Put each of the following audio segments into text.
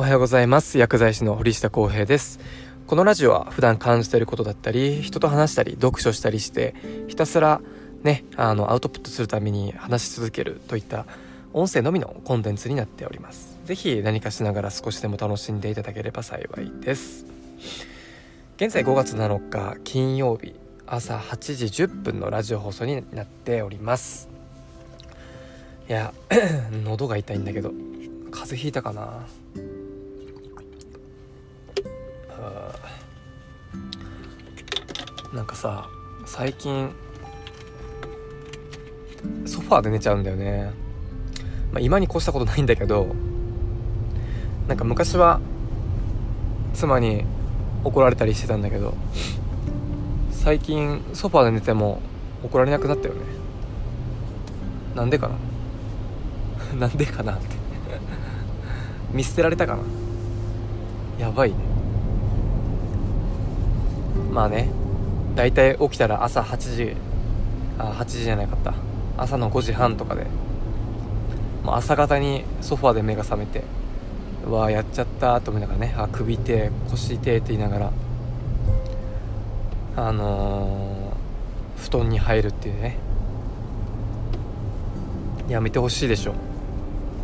おはようございます。薬剤師の堀下康平です。このラジオは普段感じていることだったり人と話したり読書したりしてひたすらねあのアウトプットするために話し続けるといった音声のみのコンテンツになっております。是非何かしながら少しでも楽しんでいただければ幸いです。現在5月7日金曜日朝8時10分のラジオ放送になっております。いや 喉が痛いんだけど風邪ひいたかな。なんかさ最近ソファーで寝ちゃうんだよね、まあ、今に越したことないんだけどなんか昔は妻に怒られたりしてたんだけど最近ソファーで寝ても怒られなくなったよね。なんでかな？なんでかなって。見捨てられたかな？やばいね。まあね。大体起きたら朝8時あ8時じゃなかった。朝の5時半とかで。もう朝方にソファーで目が覚めてうわやっちゃったと思いながらねあ首手腰手って言いながらあのー、布団に入るっていうね。やめてほしいでしょ。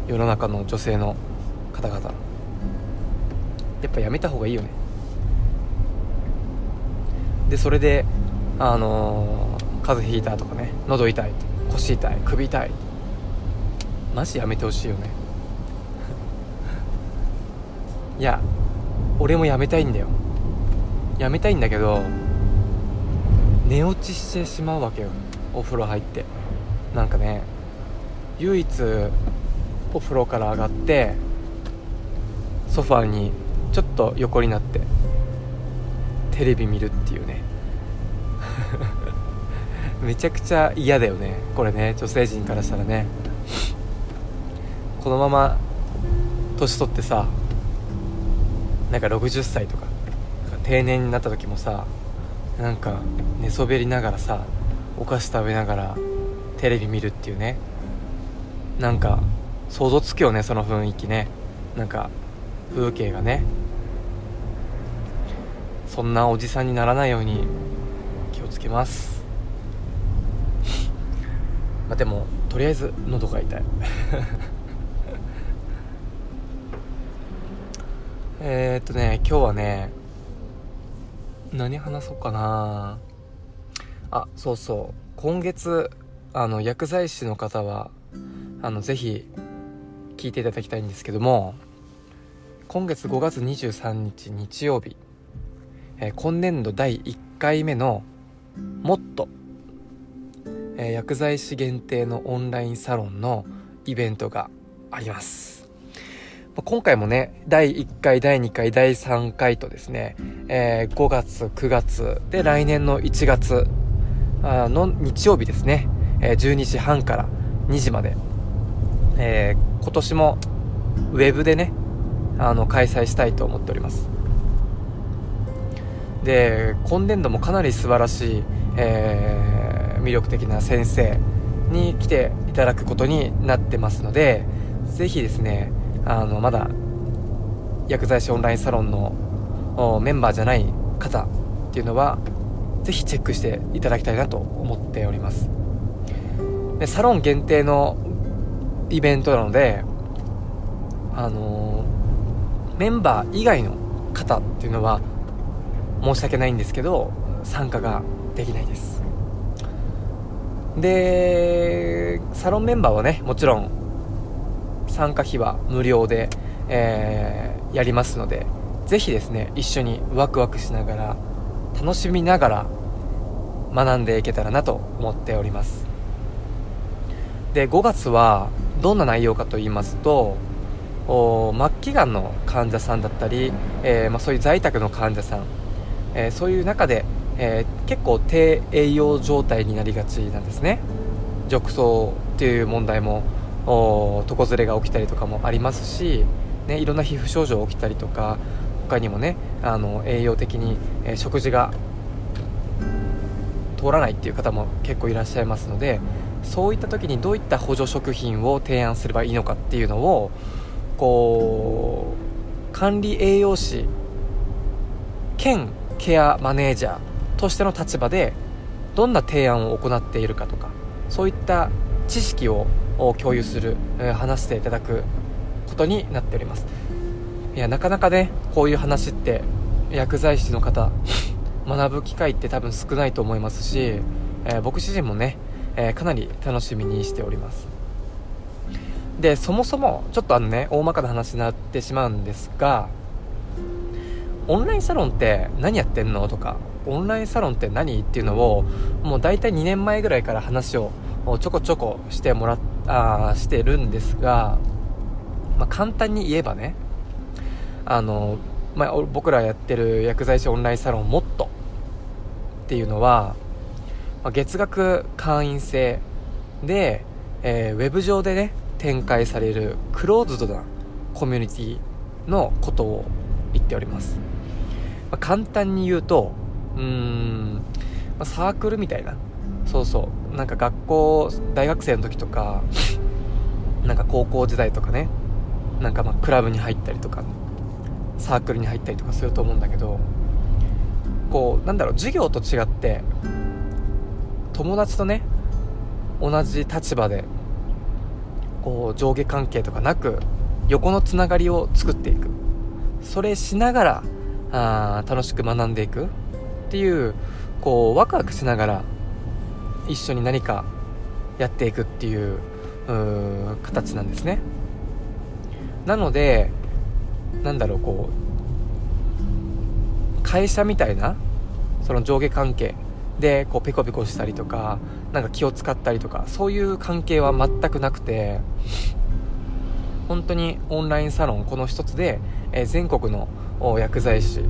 世の中の女性の方々。やっぱやめた方がいいよね。でそれであのー、風邪ひいたとかね喉痛い腰痛い首痛い。マジやめてほしいよね。いや俺もやめたいんだよ。やめたいんだけど寝落ちしてしまうわけよ。お風呂入って。なんかね唯一お風呂から上がってソファーにちょっと横になって。テレビ見るっていうね。めちゃくちゃ嫌だよね。これね女性陣からしたらね。このまま年取ってさなんか60歳とか定年になった時もさなんか寝そべりながらさお菓子食べながらテレビ見るっていうね。なんか想像つくよねその雰囲気ね。なんか風景がね。そんなおじさんにならないように気をつけます。まあでもとりあえず喉が痛い。えっとね今日はね何話そうかな。あそうそう。今月あの薬剤師の方はあのぜひ聞いていただきたいんですけども今月5月23日日曜日。えー、今年度第1回目の「もっと」えー、薬剤師限定のオンラインサロンのイベントがあります、ま、今回もね第1回第2回第3回とですね、えー、5月9月で来年の1月の日曜日ですね、え12時半から2時まで、え今年もウェブでねあの開催したいと思っております。で今年度もかなり素晴らしい、えー、魅力的な先生に来ていただくことになってますのでぜひですねあのまだ薬剤師オンラインサロンのメンバーじゃない方っていうのはぜひチェックしていただきたいなと思っております。でサロン限定のイベントなのであのー、メンバー以外の方っていうのは申し訳ないんですけど参加ができないです。でサロンメンバーはねもちろん参加費は無料で、えー、やりますのでぜひですね一緒にワクワクしながら楽しみながら学んでいけたらなと思っております。で5月はどんな内容かと言いますと末期がんの患者さんだったり、えー、まあ、そういう在宅の患者さんえー、そういう中で、えー、結構低栄養状態になりがちなんですね。褥瘡っていう問題も床ずれが起きたりとかもありますし、ね、いろんな皮膚症状起きたりとか他にもねあの栄養的に、え、食事が通らないっていう方も結構いらっしゃいますのでそういった時にどういった補助食品を提案すればいいのかっていうのをこう管理栄養士兼ケアマネージャーとしての立場でどんな提案を行っているかとかそういった知識を共有する、話していただくことになっております。いやなかなかねこういう話って薬剤師の方 学ぶ機会って多分少ないと思いますし、えー、僕自身もね、えー、かなり楽しみにしております。でそもそもちょっとあのね大まかな話になってしまうんですがオンラインサロンって何やってんの？とかオンラインサロンって何？っていうのをもう大体2年前ぐらいから話をちょこちょこしてもらっあしてるんですが、まあ、簡単に言えばねあの、まあ、僕らやってる薬剤師オンラインサロンもっとっていうのは、まあ、月額会員制で、えー、ウェブ上でね展開されるクローズドなコミュニティのことを言っております、まあ、簡単に言うとうーん、まあ、サークルみたいな。そうそう。なんか学校大学生の時とか なんか高校時代とかね。なんかまあクラブに入ったりとかサークルに入ったりとかすると思うんだけどこうなんだろう授業と違って友達とね同じ立場でこう上下関係とかなく横のつながりを作っていく。それしながらあ楽しく学んでいく。っていうこうワクワクしながら一緒に何かやっていくっていう形なんですね。なのでなんだろうこう会社みたいなその上下関係でこうペコペコしたりとかなんか気を使ったりとかそういう関係は全くなくて本当にオンラインサロンこの一つで、えー、全国の薬剤師、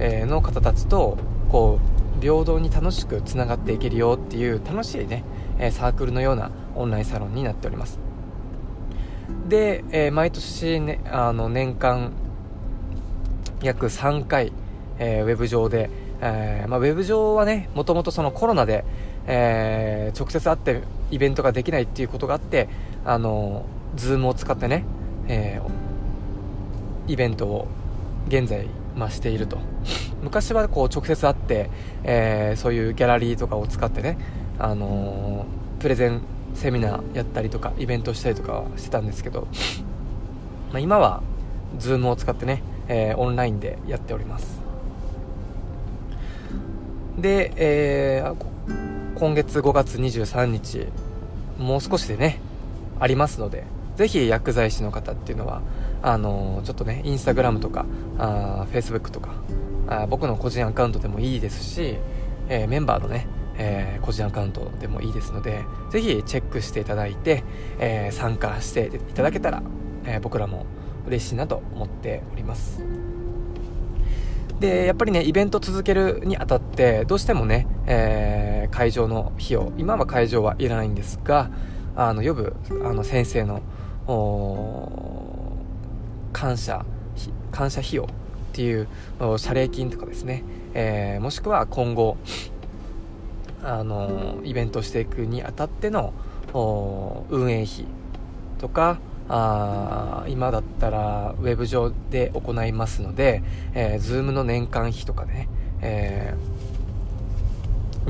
の方たちとこう平等に楽しくつながっていけるよっていう楽しいね、サークルのようなオンラインサロンになっております。で、毎年、ね、あの年間約3回、ウェブ上で、まあ、ウェブ上はねもともとそのコロナで、直接会ってイベントができないっていうことがあってあの Zoom を使ってね、イベントを現在、まあ、していると。昔はこう直接会って、えそういうギャラリーとかを使ってね、あのプレゼンセミナーやったりとかイベントしたりとかしてたんですけど、まあ、今は Zoom を使ってね、えオンラインでやっております。で、えー、今月5月23日もう少しでねありますのでぜひ薬剤師の方っていうのはあの、ちょっとねインスタグラムとかあフェイスブックとかあ僕の個人アカウントでもいいですし、えー、メンバーのね、えー、個人アカウントでもいいですのでぜひチェックしていただいて、え参加していただけたら、え僕らも嬉しいなと思っております。でやっぱりねイベント続けるにあたってどうしてもね、えー、会場の費用今は会場はいらないんですがあの呼ぶあの先生の感謝感謝費用っていう謝礼金とかですね、えー、もしくは今後あのイベントしていくにあたっての運営費とかあ今だったらウェブ上で行いますので、えー、Zoom の年間費とかね、えー、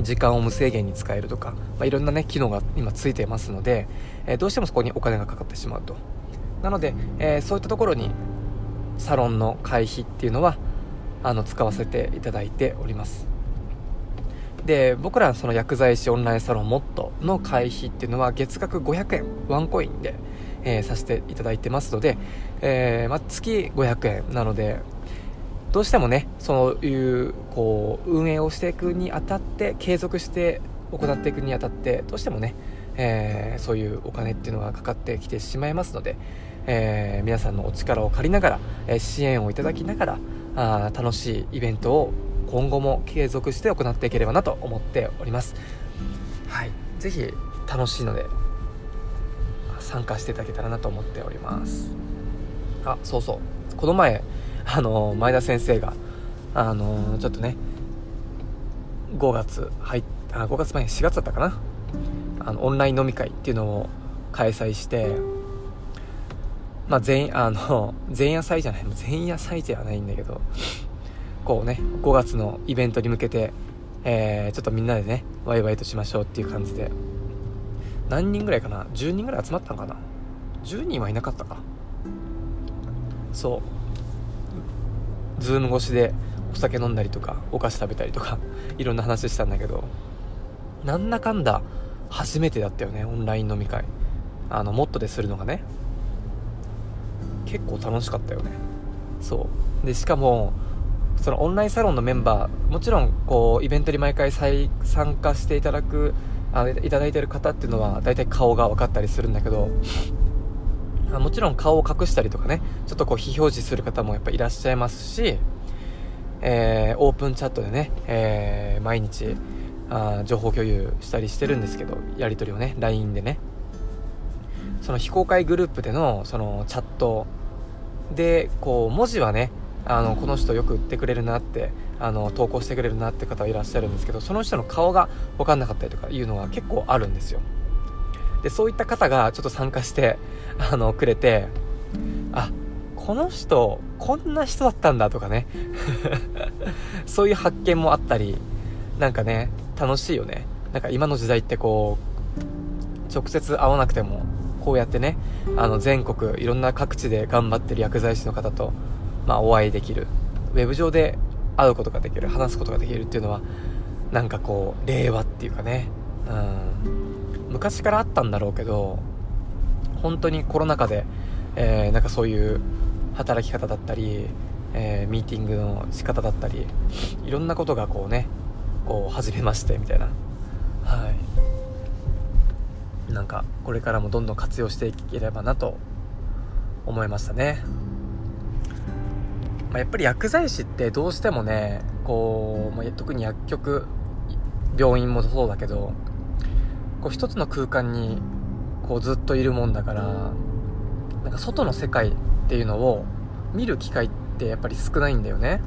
時間を無制限に使えるとか、まあ、いろんなね機能が今ついてますので、えー、どうしてもそこにお金がかかってしまうと。なので、えー、そういったところにサロンの会費っていうのはあの使わせていただいております。で僕らその薬剤師オンラインサロンモットの会費っていうのは月額500円ワンコインでえー、させていただいてますので、えー、まあ、月500円なのでどうしてもねそういうこう運営をしていくにあたって継続して行っていくにあたってどうしてもね、えー、そういうお金っていうのがかかってきてしまいますので、え皆さんのお力を借りながら、え支援をいただきながらあ楽しいイベントを今後も継続して行っていければなと思っております。はい。ぜひ楽しいので参加していただけたらなと思っております。あそうそう。この前あの前田先生があのちょっとね5月入っあ5月前4月だったかな？あのオンライン飲み会っていうのを開催してまあ、前、あの、前夜祭じゃない、前夜祭ではないんだけど、こうね、5月のイベントに向けて、えー、ちょっとみんなでね、ワイワイとしましょうっていう感じで、何人ぐらいかな ?10 人ぐらい集まったのかな ?10 人はいなかったか。そう。ズーム越しでお酒飲んだりとか、お菓子食べたりとか、いろんな話したんだけど、なんだかんだ初めてだったよね、オンライン飲み会。あの、モットでするのがね。結構楽しかったよね。そう。で、しかも、そのオンラインサロンのメンバー、もちろん、こう、イベントに毎回参加していただく、あいただいてる方っていうのは、大体顔が分かったりするんだけど、もちろん顔を隠したりとかね、ちょっとこう非表示する方もやっぱいらっしゃいますし、えー、オープンチャットでね、えー、毎日あ情報共有したりしてるんですけど、やり取りをね、LINE でね。その非公開グループでのそのチャットで、こう、文字はね、あの、この人よく売ってくれるなって、あの、投稿してくれるなって方はいらっしゃるんですけど、その人の顔が分かんなかったりとかいうのは結構あるんですよ。で、そういった方がちょっと参加して、あの、くれて、あ、この人、こんな人だったんだとかね。そういう発見もあったり、なんかね、楽しいよね。なんか今の時代ってこう、直接会わなくても、こうやってね、あの全国いろんな各地で頑張ってる薬剤師の方と、まあ、お会いできる。ウェブ上で会うことができる、話すことができるっていうのは、なんかこう、令和っていうかね、うん、昔からあったんだろうけど、本当にコロナ禍で、えー、なんかそういう働き方だったり、えー、ミーティングの仕方だったりいろんなことがこうねこう始めましてみたいな。はい。なんかこれからもどんどん活用していければなと思いましたね、まあ、やっぱり薬剤師ってどうしてもねこう、まあ、特に薬局病院もそうだけどこう一つの空間にこうずっといるもんだからなんか外の世界っていうのを見る機会ってやっぱり少ないんだよね。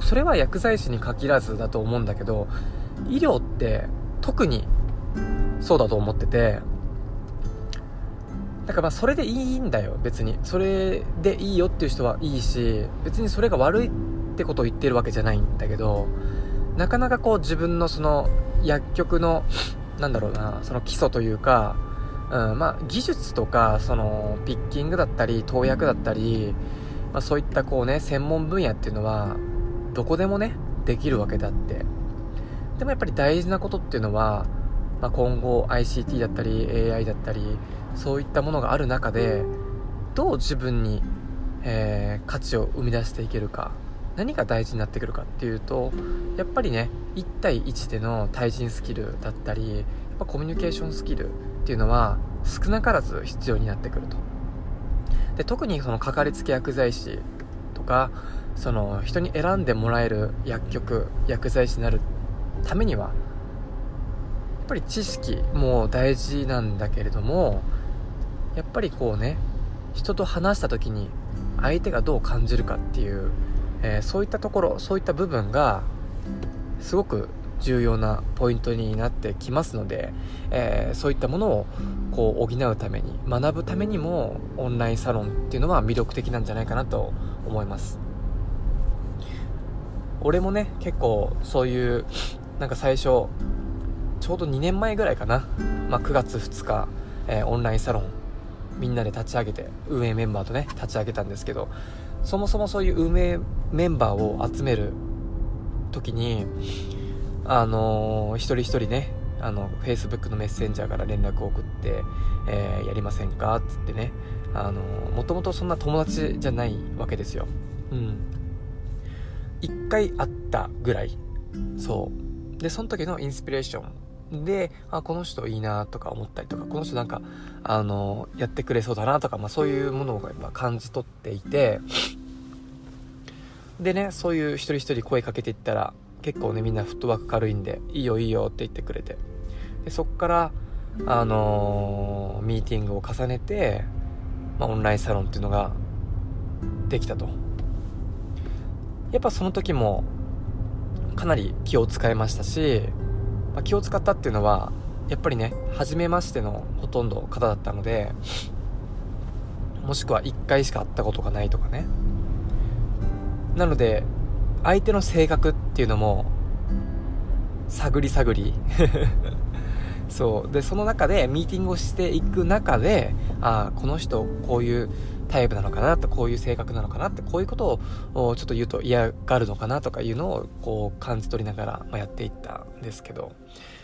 それは薬剤師に限らずだと思うんだけど医療って特にそうだと思っててだからまあそれでいいんだよ別に。それでいいよっていう人はいいし別にそれが悪いってことを言ってるわけじゃないんだけどなかなかこう自分のその薬局のなんだろうなその基礎というかうん、まあ、技術とか、その、ピッキングだったり、投薬だったり、まあ、そういったこうね、専門分野っていうのは、どこでもね、できるわけだって。でもやっぱり大事なことっていうのは、まあ、今後 ICT だったり、AI だったり、そういったものがある中で、どう自分に、えー、価値を生み出していけるか。何が大事になってくるかっていうと、やっぱりね、1対1での対人スキルだったり、やっぱコミュニケーションスキルっていうのは少なからず必要になってくると。で特にそのかかりつけ薬剤師とかその人に選んでもらえる薬局薬剤師になるためにはやっぱり知識も大事なんだけれどもやっぱりこうね人と話した時に相手がどう感じるかっていう、えー、そういったところそういった部分がすごく重要なポイントになってきますので、えー、そういったものをこう補うために学ぶためにもオンラインサロンっていうのは魅力的なんじゃないかなと思います。俺もね結構そういうなんか最初ちょうど2年前ぐらいかな、まあ、9月2日、えー、オンラインサロンみんなで立ち上げて運営メンバーとね立ち上げたんですけどそもそもそういう運営メンバーを集める時にあのー、一人一人ね、あの、Facebook のメッセンジャーから連絡を送って、えー、やりませんかっつってね、あのー、もともとそんな友達じゃないわけですよ。うん。一回会ったぐらい。そう。で、その時のインスピレーションで、あ、この人いいなとか思ったりとか、この人なんか、あのやってくれそうだなとか、まあそういうものをやっぱ感じ取っていて、でね、そういう一人一人声かけていったら、結構ねみんなフットワーク軽いんでいいよいいよって言ってくれて。でそっからあのー、ミーティングを重ねて、まあ、オンラインサロンっていうのができたと。やっぱその時もかなり気を使いましたし、まあ、気を使ったっていうのはやっぱりね初めましてのほとんど方だったのでもしくは1回しか会ったことがないとかね。なので相手の性格っていうのも探り探り。そう。でその中でミーティングをしていく中でああこの人こういうタイプなのかなとこういう性格なのかなってこういうことをちょっと言うと嫌がるのかなとかいうのをこう感じ取りながら、ま、やっていったんですけど、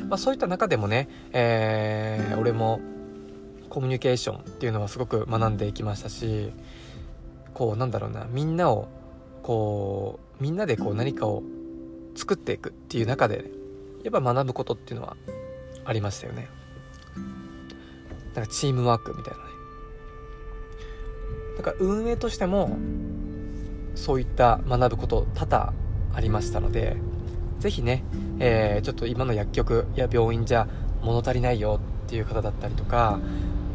まあ、そういった中でもね、えー、俺もコミュニケーションっていうのはすごく学んでいきましたしこうなんだろうなみんなをこうみんなでこう何かを作っていくっていう中でやっぱ学ぶことっていうのはありましたよね。なんかチームワークみたいなね。だから運営としてもそういった学ぶこと多々ありましたので是非ね、えー、ちょっと今の薬局や病院じゃ物足りないよっていう方だったりとか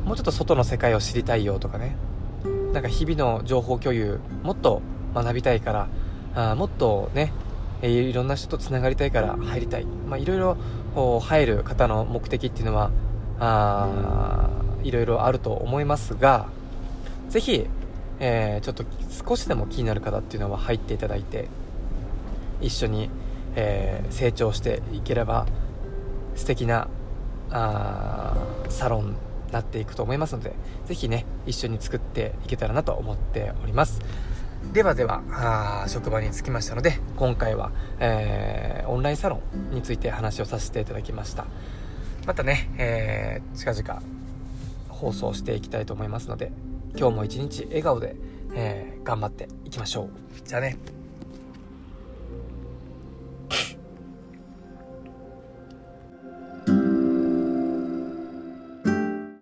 もうちょっと外の世界を知りたいよとかね。なんか日々の情報共有もっと学びたいからあもっとねえいろんな人とつながりたいから入りたい、まあ、いろいろ入る方の目的っていうのはあいろいろあると思いますがぜひ、えー、ちょっと少しでも気になる方っていうのは入っていただいて一緒に、えー、成長していければ素敵なあサロンなっていくと思いますのでぜひね一緒に作っていけたらなと思っております。ではではあ職場に着きましたので今回は、えー、オンラインサロンについて話をさせていただきました。またね、えー、近々放送していきたいと思いますので今日も一日笑顔で、えー、頑張っていきましょう。じゃあね。